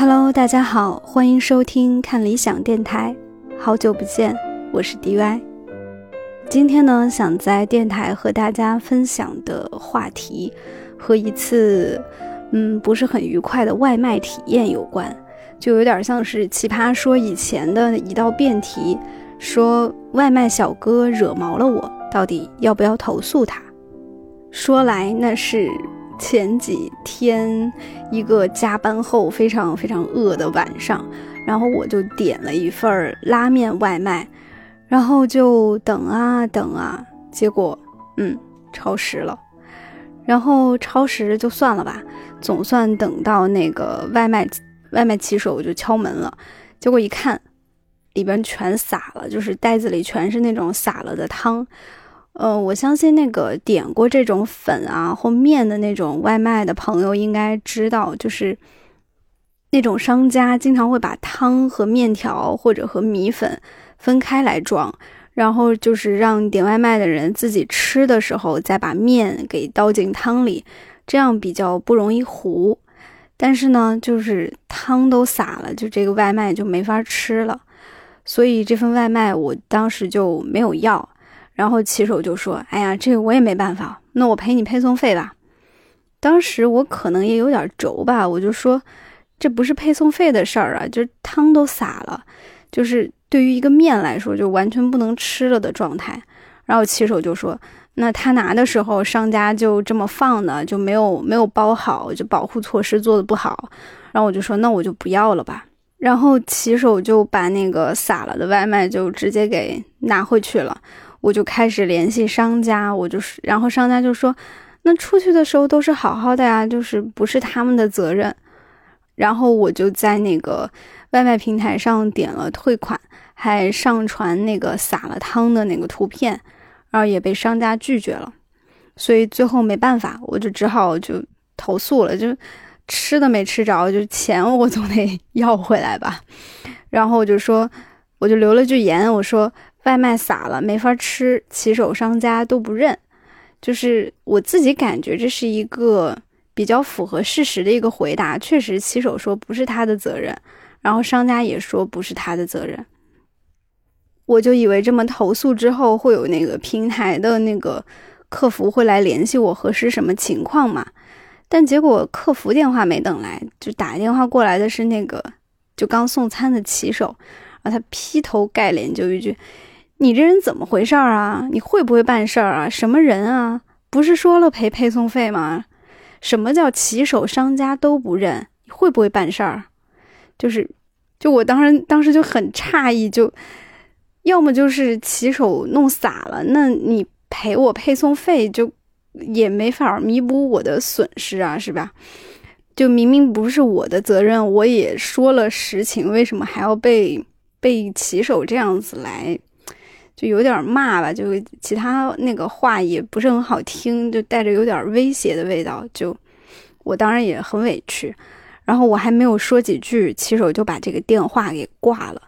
Hello，大家好，欢迎收听看理想电台。好久不见，我是 DY。今天呢，想在电台和大家分享的话题和一次嗯不是很愉快的外卖体验有关，就有点像是奇葩说以前的一道辩题，说外卖小哥惹毛了我，到底要不要投诉他？说来那是。前几天一个加班后非常非常饿的晚上，然后我就点了一份拉面外卖，然后就等啊等啊，结果嗯超时了，然后超时就算了吧，总算等到那个外卖外卖骑手就敲门了，结果一看，里边全洒了，就是袋子里全是那种洒了的汤。呃，我相信那个点过这种粉啊或面的那种外卖的朋友应该知道，就是那种商家经常会把汤和面条或者和米粉分开来装，然后就是让点外卖的人自己吃的时候再把面给倒进汤里，这样比较不容易糊。但是呢，就是汤都洒了，就这个外卖就没法吃了，所以这份外卖我当时就没有要。然后骑手就说：“哎呀，这个我也没办法，那我赔你配送费吧。”当时我可能也有点轴吧，我就说：“这不是配送费的事儿啊，就是汤都洒了，就是对于一个面来说，就完全不能吃了的状态。”然后骑手就说：“那他拿的时候，商家就这么放的，就没有没有包好，就保护措施做的不好。”然后我就说：“那我就不要了吧。”然后骑手就把那个洒了的外卖就直接给拿回去了。我就开始联系商家，我就是，然后商家就说，那出去的时候都是好好的呀，就是不是他们的责任。然后我就在那个外卖平台上点了退款，还上传那个洒了汤的那个图片，然后也被商家拒绝了。所以最后没办法，我就只好就投诉了，就吃的没吃着，就钱我总得 要回来吧。然后我就说，我就留了句言，我说。外卖洒了，没法吃，骑手商家都不认，就是我自己感觉这是一个比较符合事实的一个回答。确实，骑手说不是他的责任，然后商家也说不是他的责任。我就以为这么投诉之后会有那个平台的那个客服会来联系我核实什么情况嘛，但结果客服电话没等来，就打电话过来的是那个就刚送餐的骑手，然后他劈头盖脸就一句。你这人怎么回事儿啊？你会不会办事儿啊？什么人啊？不是说了赔配送费吗？什么叫骑手商家都不认？你会不会办事儿？就是，就我当时当时就很诧异，就要么就是骑手弄洒了，那你赔我配送费就也没法弥补我的损失啊，是吧？就明明不是我的责任，我也说了实情，为什么还要被被骑手这样子来？就有点骂吧，就其他那个话也不是很好听，就带着有点威胁的味道。就我当然也很委屈，然后我还没有说几句，骑手就把这个电话给挂了。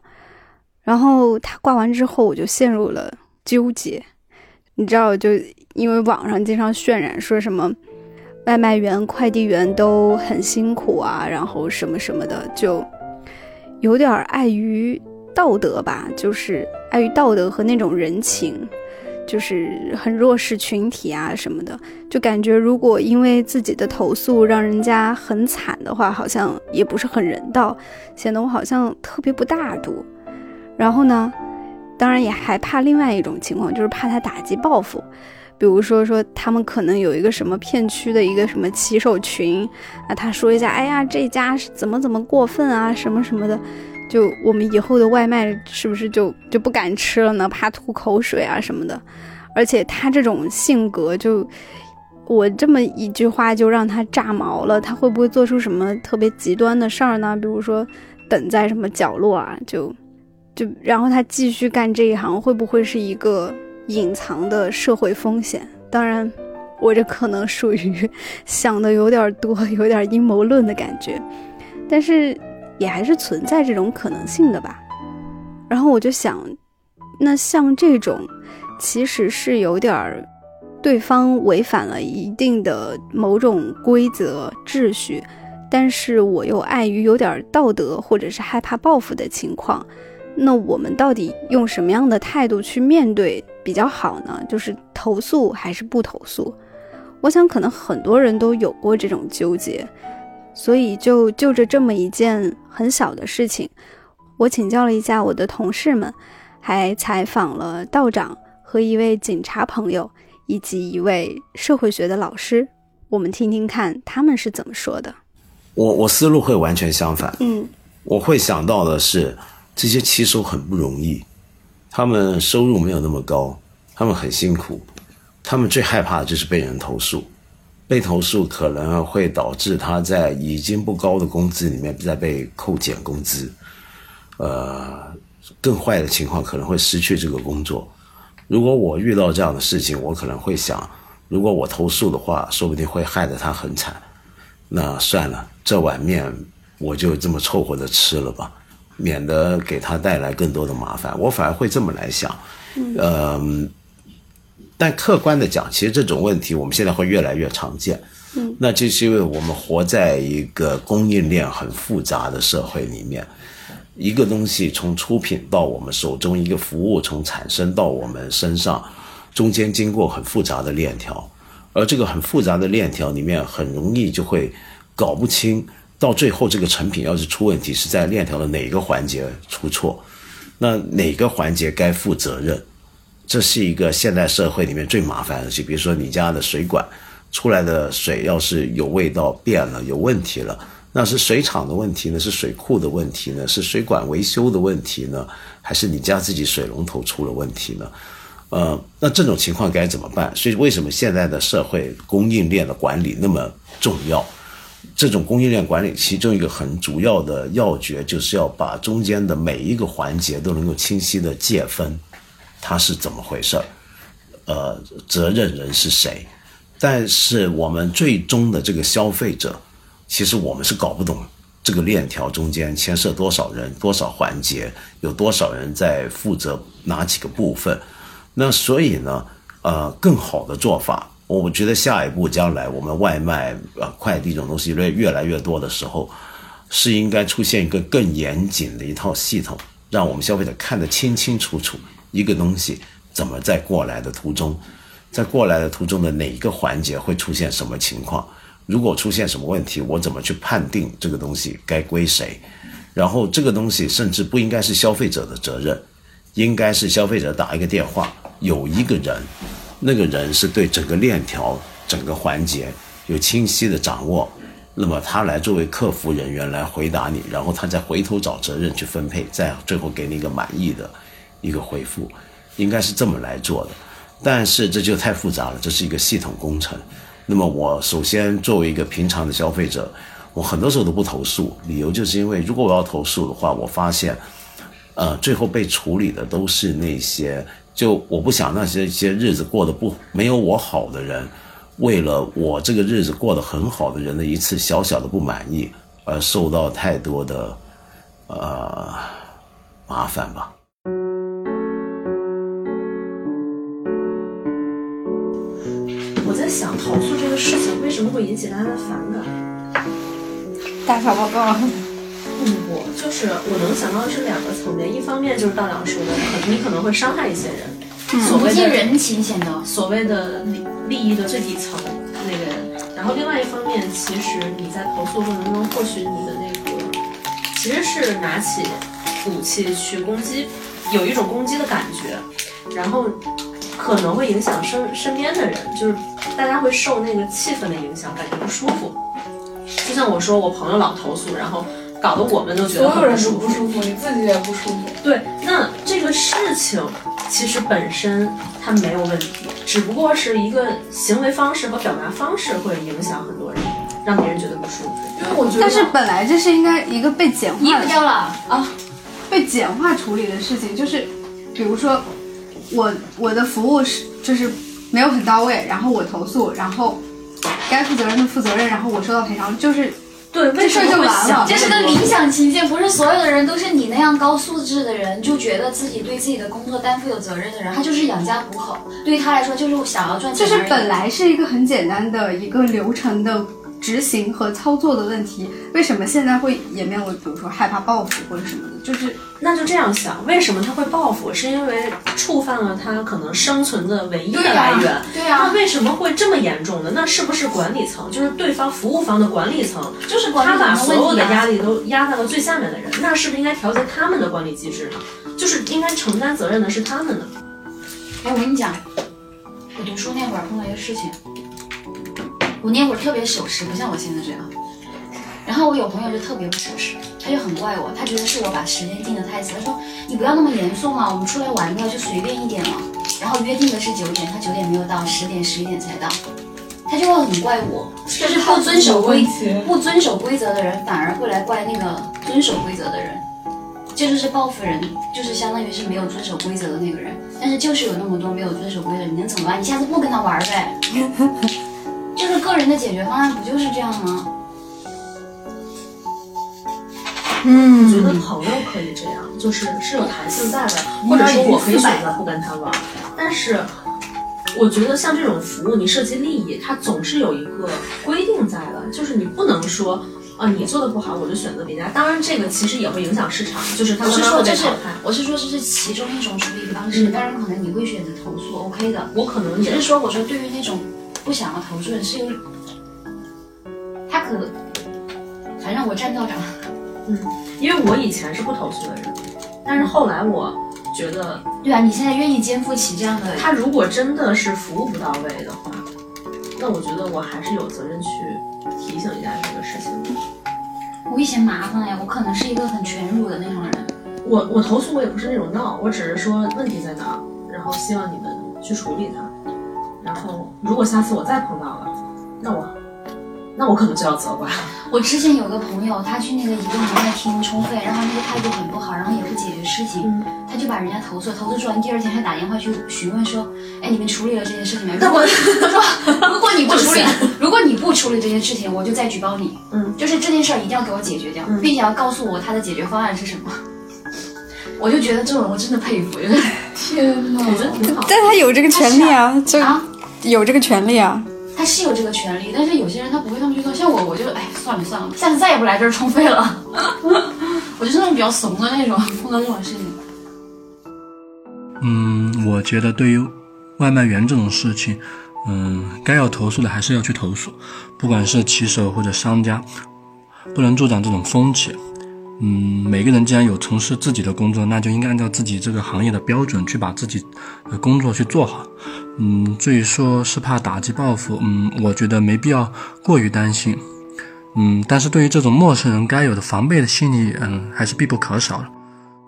然后他挂完之后，我就陷入了纠结。你知道，就因为网上经常渲染说什么外卖员、快递员都很辛苦啊，然后什么什么的，就有点碍于。道德吧，就是碍于道德和那种人情，就是很弱势群体啊什么的，就感觉如果因为自己的投诉让人家很惨的话，好像也不是很人道，显得我好像特别不大度。然后呢，当然也还怕另外一种情况，就是怕他打击报复，比如说说他们可能有一个什么片区的一个什么骑手群，那他说一下，哎呀这家怎么怎么过分啊什么什么的。就我们以后的外卖是不是就就不敢吃了呢？怕吐口水啊什么的。而且他这种性格，就我这么一句话就让他炸毛了。他会不会做出什么特别极端的事儿呢？比如说等在什么角落啊，就就然后他继续干这一行，会不会是一个隐藏的社会风险？当然，我这可能属于想的有点多，有点阴谋论的感觉，但是。也还是存在这种可能性的吧，然后我就想，那像这种，其实是有点儿，对方违反了一定的某种规则秩序，但是我又碍于有点道德或者是害怕报复的情况，那我们到底用什么样的态度去面对比较好呢？就是投诉还是不投诉？我想可能很多人都有过这种纠结，所以就就着这么一件很小的事情，我请教了一下我的同事们，还采访了道长和一位警察朋友。以及一位社会学的老师，我们听听看他们是怎么说的。我我思路会完全相反。嗯，我会想到的是，这些骑手很不容易，他们收入没有那么高，他们很辛苦，他们最害怕的就是被人投诉，被投诉可能会导致他在已经不高的工资里面再被扣减工资，呃，更坏的情况可能会失去这个工作。如果我遇到这样的事情，我可能会想，如果我投诉的话，说不定会害得他很惨。那算了，这碗面我就这么凑合着吃了吧，免得给他带来更多的麻烦。我反而会这么来想。嗯。但客观的讲，其实这种问题我们现在会越来越常见。嗯。那就是因为我们活在一个供应链很复杂的社会里面。一个东西从出品到我们手中，一个服务从产生到我们身上，中间经过很复杂的链条，而这个很复杂的链条里面，很容易就会搞不清，到最后这个成品要是出问题，是在链条的哪个环节出错，那哪个环节该负责任？这是一个现代社会里面最麻烦的事。比如说你家的水管出来的水要是有味道变了，有问题了。那是水厂的问题呢？是水库的问题呢？是水管维修的问题呢？还是你家自己水龙头出了问题呢？呃，那这种情况该怎么办？所以为什么现在的社会供应链的管理那么重要？这种供应链管理其中一个很主要的要诀，就是要把中间的每一个环节都能够清晰的界分，它是怎么回事儿？呃，责任人是谁？但是我们最终的这个消费者。其实我们是搞不懂这个链条中间牵涉多少人、多少环节，有多少人在负责哪几个部分。那所以呢，呃，更好的做法，我觉得下一步将来我们外卖、呃快递这种东西越越来越多的时候，是应该出现一个更严谨的一套系统，让我们消费者看得清清楚楚，一个东西怎么在过来的途中，在过来的途中的哪一个环节会出现什么情况。如果出现什么问题，我怎么去判定这个东西该归谁？然后这个东西甚至不应该是消费者的责任，应该是消费者打一个电话，有一个人，那个人是对整个链条、整个环节有清晰的掌握，那么他来作为客服人员来回答你，然后他再回头找责任去分配，再最后给你一个满意的一个回复，应该是这么来做的。但是这就太复杂了，这是一个系统工程。那么我首先作为一个平常的消费者，我很多时候都不投诉，理由就是因为如果我要投诉的话，我发现，呃，最后被处理的都是那些就我不想那些一些日子过得不没有我好的人，为了我这个日子过得很好的人的一次小小的不满意而受到太多的呃麻烦吧。想投诉这个事情为什么会引起大家的反感？大小报告。不不不，就是我能想到的是两个层面，一方面就是道长说的，可你可能会伤害一些人，所谓的人情显得所谓的利利益的最底层那个人。然后另外一方面，其实你在投诉过程中，或许你的那个其实是拿起武器去攻击，有一种攻击的感觉，然后。可能会影响身身边的人，就是大家会受那个气氛的影响，感觉不舒服。就像我说，我朋友老投诉，然后搞得我们都觉得所有人都不舒服，你自己也不舒服。对，那这个事情其实本身它没有问题，只不过是一个行为方式和表达方式会影响很多人，让别人觉得不舒服。因为我觉得，但是本来这是应该一个被简化掉了啊，被简化处理的事情，就是比如说。我我的服务是就是没有很到位，然后我投诉，然后该负责任的负责任，然后我收到赔偿，就是对，这事儿就完了。这是个理想情境，不是所有的人都是你那样高素质的人，就觉得自己对自己的工作担负有责任的人，他就是养家糊口，对于他来说就是想要赚钱。就是本来是一个很简单的一个流程的执行和操作的问题，为什么现在会演变为比如说害怕报复或者什么的？就是那就这样想，为什么他会报复？是因为触犯了他可能生存的唯一的来源。对呀、那为什么会这么严重呢？那是不是管理层，就是对方服务方的管理层，就是管理他把所有的。压力都压在了最下面的人？那是不是应该调节他们的管理机制呢？就是应该承担责任的是他们呢？哎，我跟你讲，我读书那会儿碰到一个事情，我那会儿特别守时，不像我现在这样。然后我有朋友就特别不守时，他就很怪我，他觉得是我把时间定得太死。他说你不要那么严肃嘛，我们出来玩的就随便一点嘛。然后约定的是九点，他九点没有到，十点十一点才到，他就会很怪我，就是不遵守规则不遵守规则的人反而会来怪那个遵守规则的人。这就是报复人，就是相当于是没有遵守规则的那个人。但是就是有那么多没有遵守规则，你能怎么办？你下次不跟他玩呗。就是个人的解决方案，不就是这样吗？嗯我觉得朋友可以这样，就是是有弹性在的，或者说我可以选择不跟他玩，但是。我觉得像这种服务，你涉及利益，它总是有一个规定在的，就是你不能说啊，你做的不好，我就选择别家。当然，这个其实也会影响市场，就是它我是说这是会被淘汰。我是说这是其中一种处理方式，嗯当然可能你会选择投诉，OK 的。我可能也只是说，我说对于那种不想要投诉是有，他可，反正我站道长，因为我以前是不投诉的人，但是后来我觉得，对啊，你现在愿意肩负起这样的，他如果真的是服务不到位的话，那我觉得我还是有责任去提醒一下这个事情的。危险麻烦呀，我可能是一个很全辱的那种人。我我投诉我也不是那种闹，我只是说问题在哪儿，然后希望你们去处理它。然后如果下次我再碰到了，那我那我可能就要责怪了。我之前有个朋友，他去那个移动营业厅充费，然后那个态度很不好，然后也不解决事情，嗯他就把人家投诉，投诉完第二天还打电话去询问说，哎，你们处理了这件事情没？如果他说，如果你不处理，如果你不处理这件事情，我就再举报你。嗯，就是这件事儿一定要给我解决掉，嗯并且要告诉我他的解决方案是什么。我就觉得这种人我真的佩服，就是天哪！我觉得挺好。但他有这个权利啊，就啊，有这个权利啊。他是有这个权利，但是有些人他不会这么去做。像我，我就哎算了算了，下次再也不来这儿充费了。我就是那种比较怂的那种，碰到这种事情。嗯，我觉得对于外卖员这种事情，嗯，该要投诉的还是要去投诉，不管是骑手或者商家，不能助长这种风气。嗯，每个人既然有从事自己的工作，那就应该按照自己这个行业的标准去把自己的工作去做好。嗯，至于说是怕打击报复，嗯，我觉得没必要过于担心。嗯，但是对于这种陌生人该有的防备的心理，嗯，还是必不可少的。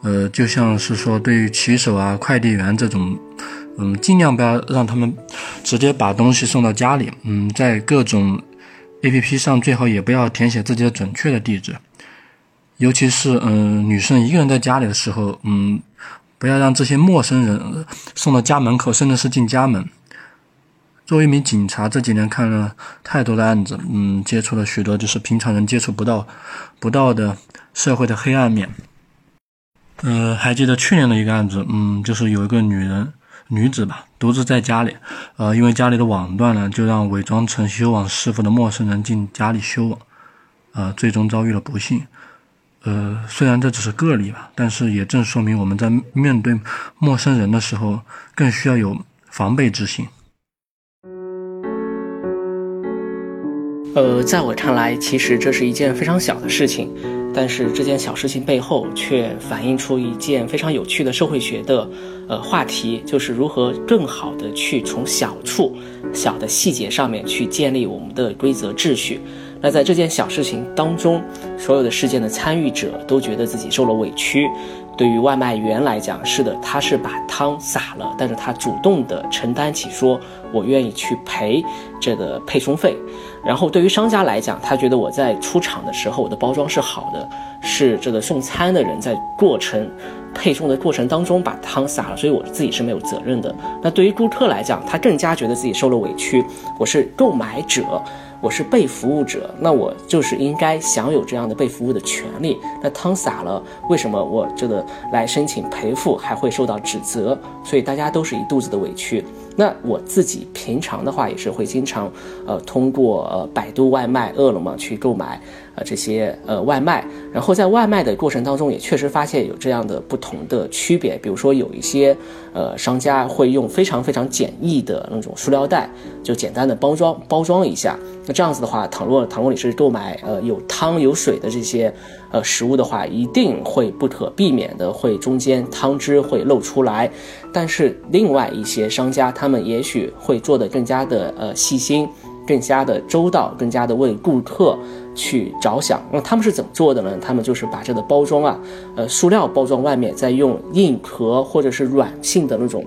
呃，就像是说，对于骑手啊、快递员这种，嗯，尽量不要让他们直接把东西送到家里。嗯，在各种 APP 上最好也不要填写自己的准确的地址，尤其是嗯女生一个人在家里的时候，嗯，不要让这些陌生人送到家门口，甚至是进家门。作为一名警察，这几年看了太多的案子，嗯，接触了许多就是平常人接触不到、不到的社会的黑暗面。呃，还记得去年的一个案子，嗯，就是有一个女人女子吧，独自在家里，呃，因为家里的网断了，就让伪装成修网师傅的陌生人进家里修网，呃，最终遭遇了不幸。呃，虽然这只是个例吧，但是也正说明我们在面对陌生人的时候，更需要有防备之心。呃，在我看来，其实这是一件非常小的事情，但是这件小事情背后却反映出一件非常有趣的社会学的呃话题，就是如何更好的去从小处、小的细节上面去建立我们的规则秩序。那在这件小事情当中，所有的事件的参与者都觉得自己受了委屈。对于外卖员来讲，是的，他是把汤洒了，但是他主动的承担起说，我愿意去赔这个配送费。然后对于商家来讲，他觉得我在出厂的时候，我的包装是好的，是这个送餐的人在过程配送的过程当中把汤洒了，所以我自己是没有责任的。那对于顾客来讲，他更加觉得自己受了委屈，我是购买者。我是被服务者，那我就是应该享有这样的被服务的权利。那汤洒了，为什么我这个来申请赔付还会受到指责？所以大家都是一肚子的委屈。那我自己平常的话也是会经常，呃，通过呃百度外卖、饿了么去购买呃这些呃外卖，然后在外卖的过程当中也确实发现有这样的不同的区别，比如说有一些呃商家会用非常非常简易的那种塑料袋，就简单的包装包装一下。那这样子的话，倘若倘若你是购买呃有汤有水的这些呃食物的话，一定会不可避免的会中间汤汁会漏出来。但是另外一些商家，他们也许会做得更加的呃细心，更加的周到，更加的为顾客去着想。那他们是怎么做的呢？他们就是把这个包装啊，呃，塑料包装外面再用硬壳或者是软性的那种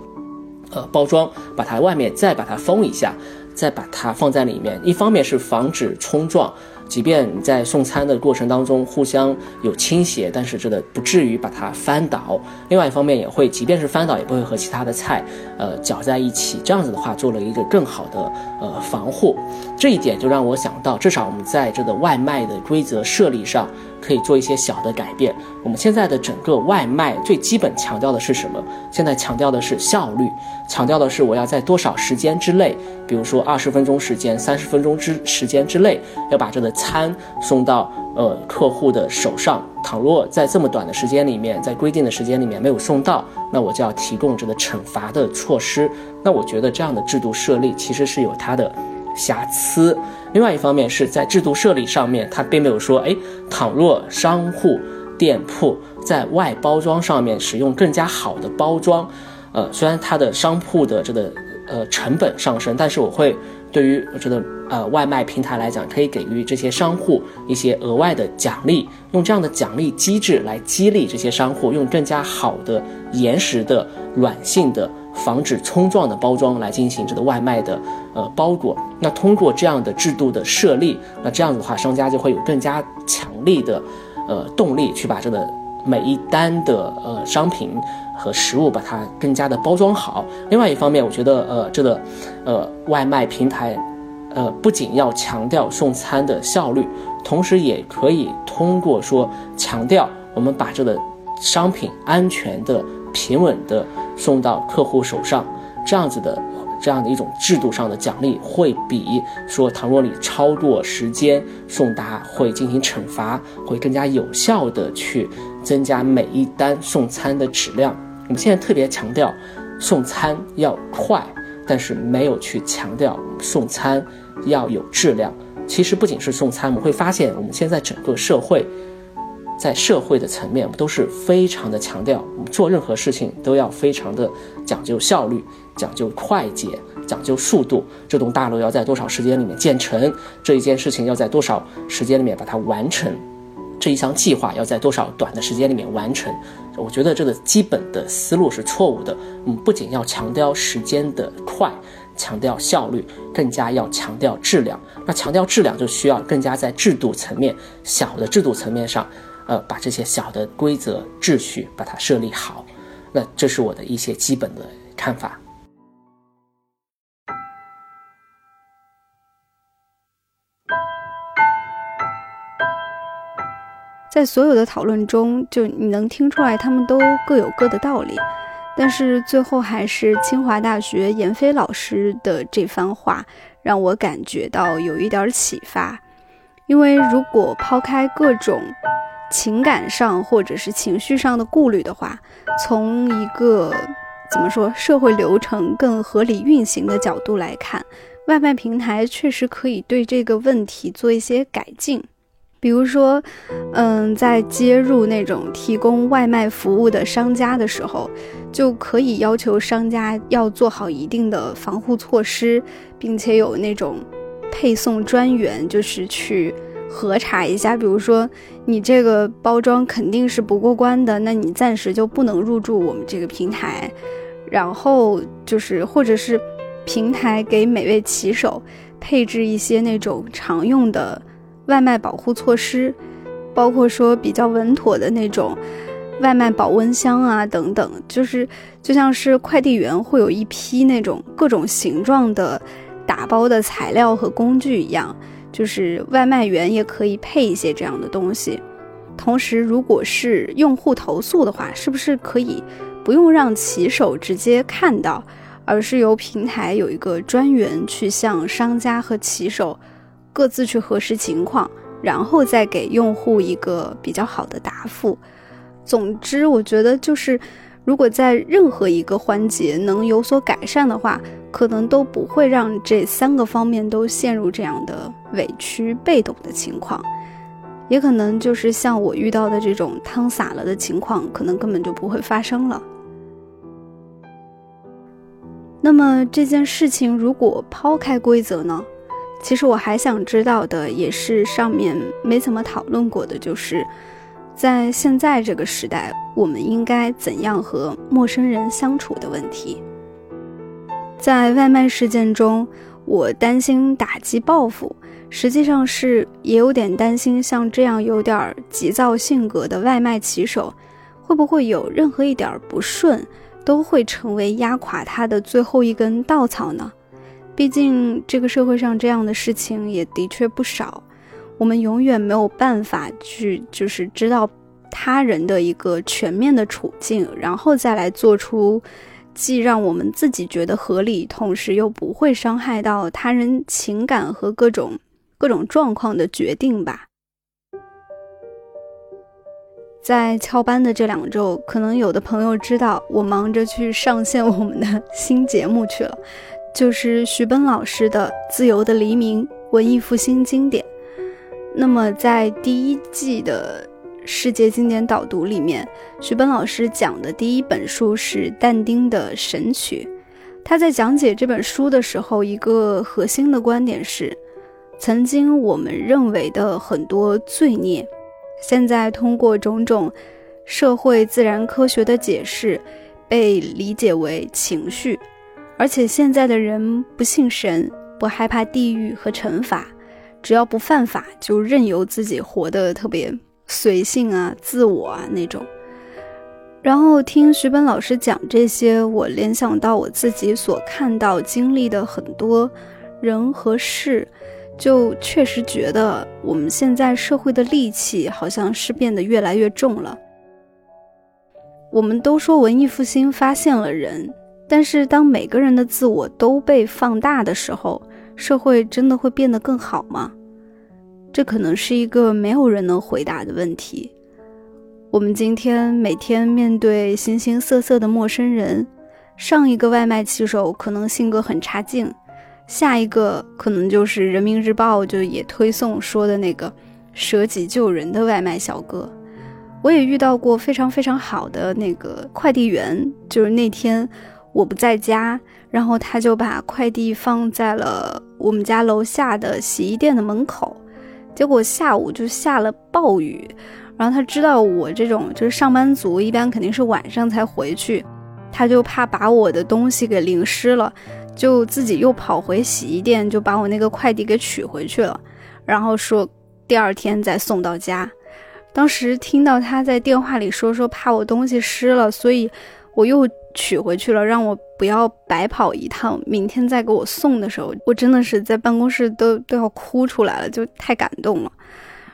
呃包装，把它外面再把它封一下，再把它放在里面。一方面是防止冲撞。即便你在送餐的过程当中互相有倾斜，但是这个不至于把它翻倒。另外一方面也会，即便是翻倒，也不会和其他的菜呃搅在一起。这样子的话，做了一个更好的呃防护。这一点就让我想到，至少我们在这个外卖的规则设立上。可以做一些小的改变。我们现在的整个外卖最基本强调的是什么？现在强调的是效率，强调的是我要在多少时间之内，比如说二十分钟时间、三十分钟之时间之内，要把这个餐送到呃客户的手上。倘若在这么短的时间里面，在规定的时间里面没有送到，那我就要提供这个惩罚的措施。那我觉得这样的制度设立其实是有它的。瑕疵。另外一方面是在制度设立上面，它并没有说，哎，倘若商户店铺在外包装上面使用更加好的包装，呃，虽然它的商铺的这个呃成本上升，但是我会对于这个呃外卖平台来讲，可以给予这些商户一些额外的奖励，用这样的奖励机制来激励这些商户用更加好的严实的软性的。防止冲撞的包装来进行这个外卖的呃包裹，那通过这样的制度的设立，那这样子的话，商家就会有更加强力的呃动力去把这个每一单的呃商品和食物把它更加的包装好。另外一方面，我觉得呃这个呃外卖平台呃不仅要强调送餐的效率，同时也可以通过说强调我们把这个商品安全的。平稳的送到客户手上，这样子的这样的一种制度上的奖励，会比说倘若你超过时间送达，会进行惩罚，会更加有效的去增加每一单送餐的质量。我们现在特别强调送餐要快，但是没有去强调送餐要有质量。其实不仅是送餐，我们会发现我们现在整个社会。在社会的层面，都是非常的强调，我们做任何事情都要非常的讲究效率，讲究快捷，讲究速度。这栋大楼要在多少时间里面建成？这一件事情要在多少时间里面把它完成？这一项计划要在多少短的时间里面完成？我觉得这个基本的思路是错误的。我们不仅要强调时间的快，强调效率，更加要强调质量。那强调质量，就需要更加在制度层面、小的制度层面上。呃，把这些小的规则秩序把它设立好，那这是我的一些基本的看法。在所有的讨论中，就你能听出来，他们都各有各的道理，但是最后还是清华大学闫飞老师的这番话让我感觉到有一点启发，因为如果抛开各种。情感上或者是情绪上的顾虑的话，从一个怎么说社会流程更合理运行的角度来看，外卖平台确实可以对这个问题做一些改进。比如说，嗯，在接入那种提供外卖服务的商家的时候，就可以要求商家要做好一定的防护措施，并且有那种配送专员，就是去。核查一下，比如说你这个包装肯定是不过关的，那你暂时就不能入驻我们这个平台。然后就是，或者是平台给每位骑手配置一些那种常用的外卖保护措施，包括说比较稳妥的那种外卖保温箱啊等等，就是就像是快递员会有一批那种各种形状的打包的材料和工具一样。就是外卖员也可以配一些这样的东西。同时，如果是用户投诉的话，是不是可以不用让骑手直接看到，而是由平台有一个专员去向商家和骑手各自去核实情况，然后再给用户一个比较好的答复？总之，我觉得就是，如果在任何一个环节能有所改善的话，可能都不会让这三个方面都陷入这样的委屈、被动的情况。也可能就是像我遇到的这种汤洒了的情况，可能根本就不会发生了。那么这件事情如果抛开规则呢？其实我还想知道的也是上面没怎么讨论过的，就是在现在这个时代，我们应该怎样和陌生人相处的问题。在外卖事件中，我担心打击报复。实际上是也有点担心，像这样有点急躁性格的外卖骑手，会不会有任何一点不顺，都会成为压垮他的最后一根稻草呢？毕竟这个社会上这样的事情也的确不少，我们永远没有办法去就是知道他人的一个全面的处境，然后再来做出既让我们自己觉得合理，同时又不会伤害到他人情感和各种。各种状况的决定吧。在翘班的这两周，可能有的朋友知道，我忙着去上线我们的新节目去了，就是徐奔老师的《自由的黎明》文艺复兴经典。那么，在第一季的世界经典导读里面，徐奔老师讲的第一本书是但丁的《神曲》。他在讲解这本书的时候，一个核心的观点是。曾经我们认为的很多罪孽，现在通过种种社会自然科学的解释，被理解为情绪。而且现在的人不信神，不害怕地狱和惩罚，只要不犯法，就任由自己活得特别随性啊、自我啊那种。然后听徐本老师讲这些，我联想到我自己所看到、经历的很多人和事。就确实觉得我们现在社会的戾气好像是变得越来越重了。我们都说文艺复兴发现了人，但是当每个人的自我都被放大的时候，社会真的会变得更好吗？这可能是一个没有人能回答的问题。我们今天每天面对形形色色的陌生人，上一个外卖骑手可能性格很差劲。下一个可能就是人民日报就也推送说的那个舍己救人的外卖小哥。我也遇到过非常非常好的那个快递员，就是那天我不在家，然后他就把快递放在了我们家楼下的洗衣店的门口。结果下午就下了暴雨，然后他知道我这种就是上班族，一般肯定是晚上才回去，他就怕把我的东西给淋湿了。就自己又跑回洗衣店，就把我那个快递给取回去了，然后说第二天再送到家。当时听到他在电话里说说怕我东西湿了，所以我又取回去了，让我不要白跑一趟，明天再给我送的时候，我真的是在办公室都都要哭出来了，就太感动了。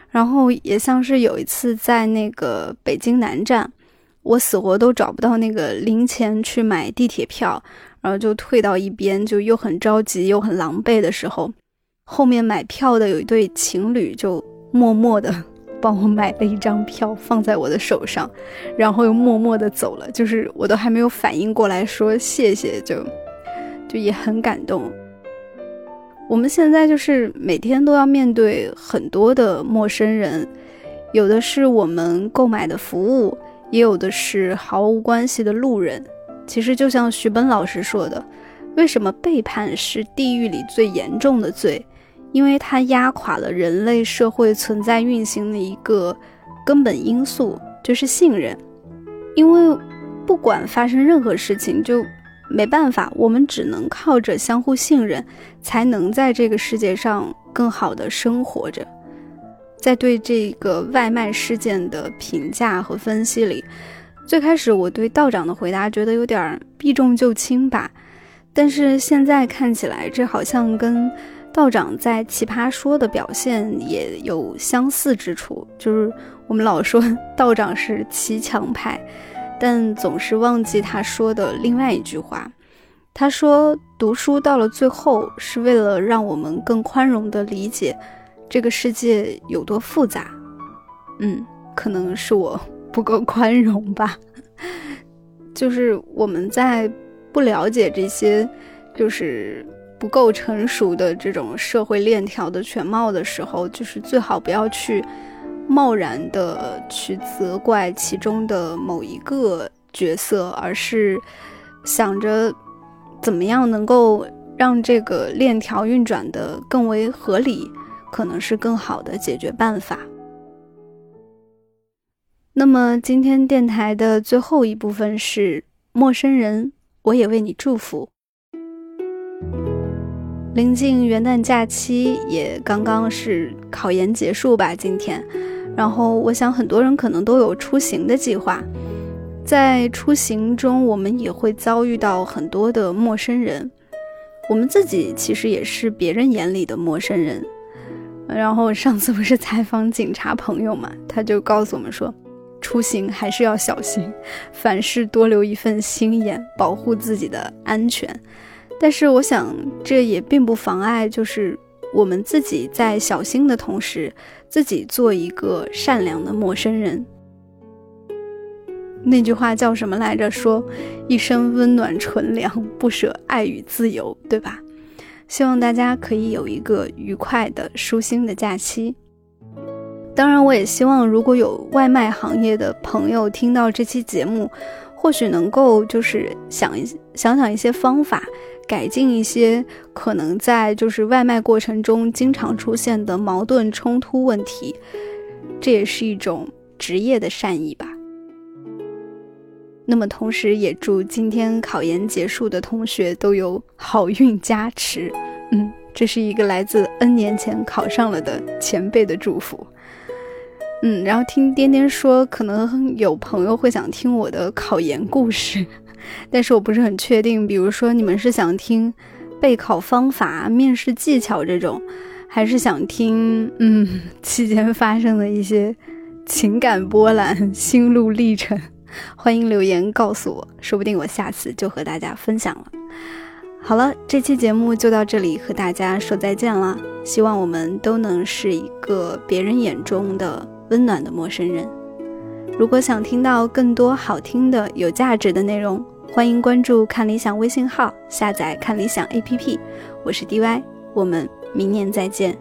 然后也像是有一次在那个北京南站，我死活都找不到那个零钱去买地铁票。然后就退到一边，就又很着急又很狼狈的时候，后面买票的有一对情侣就默默的帮我买了一张票放在我的手上，然后又默默的走了。就是我都还没有反应过来说谢谢，就就也很感动。我们现在就是每天都要面对很多的陌生人，有的是我们购买的服务，也有的是毫无关系的路人。其实就像徐本老师说的，为什么背叛是地狱里最严重的罪？因为它压垮了人类社会存在运行的一个根本因素，就是信任。因为不管发生任何事情，就没办法，我们只能靠着相互信任，才能在这个世界上更好的生活着。在对这个外卖事件的评价和分析里。最开始我对道长的回答觉得有点避重就轻吧，但是现在看起来，这好像跟道长在《奇葩说》的表现也有相似之处，就是我们老说道长是骑墙派，但总是忘记他说的另外一句话。他说：“读书到了最后，是为了让我们更宽容地理解这个世界有多复杂。”嗯，可能是我不够宽容吧。就是我们在不了解这些，就是不够成熟的这种社会链条的全貌的时候，就是最好不要去贸然的去责怪其中的某一个角色，而是想着。怎么样能够让这个链条运转的更为合理，可能是更好的解决办法。那么今天电台的最后一部分是陌生人，我也为你祝福。临近元旦假期，也刚刚是考研结束吧，今天，然后我想很多人可能都有出行的计划。在出行中，我们也会遭遇到很多的陌生人，我们自己其实也是别人眼里的陌生人。然后上次不是采访警察朋友嘛，他就告诉我们说，出行还是要小心，凡事多留一份心眼，保护自己的安全。但是我想，这也并不妨碍，就是我们自己在小心的同时，自己做一个善良的陌生人。那句话叫什么来着？说一生温暖纯良，不舍爱与自由，对吧？希望大家可以有一个愉快的、舒心的假期。当然，我也希望如果有外卖行业的朋友听到这期节目，或许能够就是想一想想一些方法，改进一些可能在就是外卖过程中经常出现的矛盾冲突问题。这也是一种职业的善意吧。那么，同时也祝今天考研结束的同学都有好运加持。嗯，这是一个来自 N 年前考上了的前辈的祝福。嗯，然后听颠颠说，可能有朋友会想听我的考研故事，但是我不是很确定。比如说，你们是想听备考方法、面试技巧这种，还是想听嗯期间发生的一些情感波澜、心路历程？欢迎留言告诉我，说不定我下次就和大家分享了。好了，这期节目就到这里，和大家说再见了。希望我们都能是一个别人眼中的温暖的陌生人。如果想听到更多好听的、有价值的内容，欢迎关注看理想微信号，下载看理想 APP。我是 DY，我们明年再见。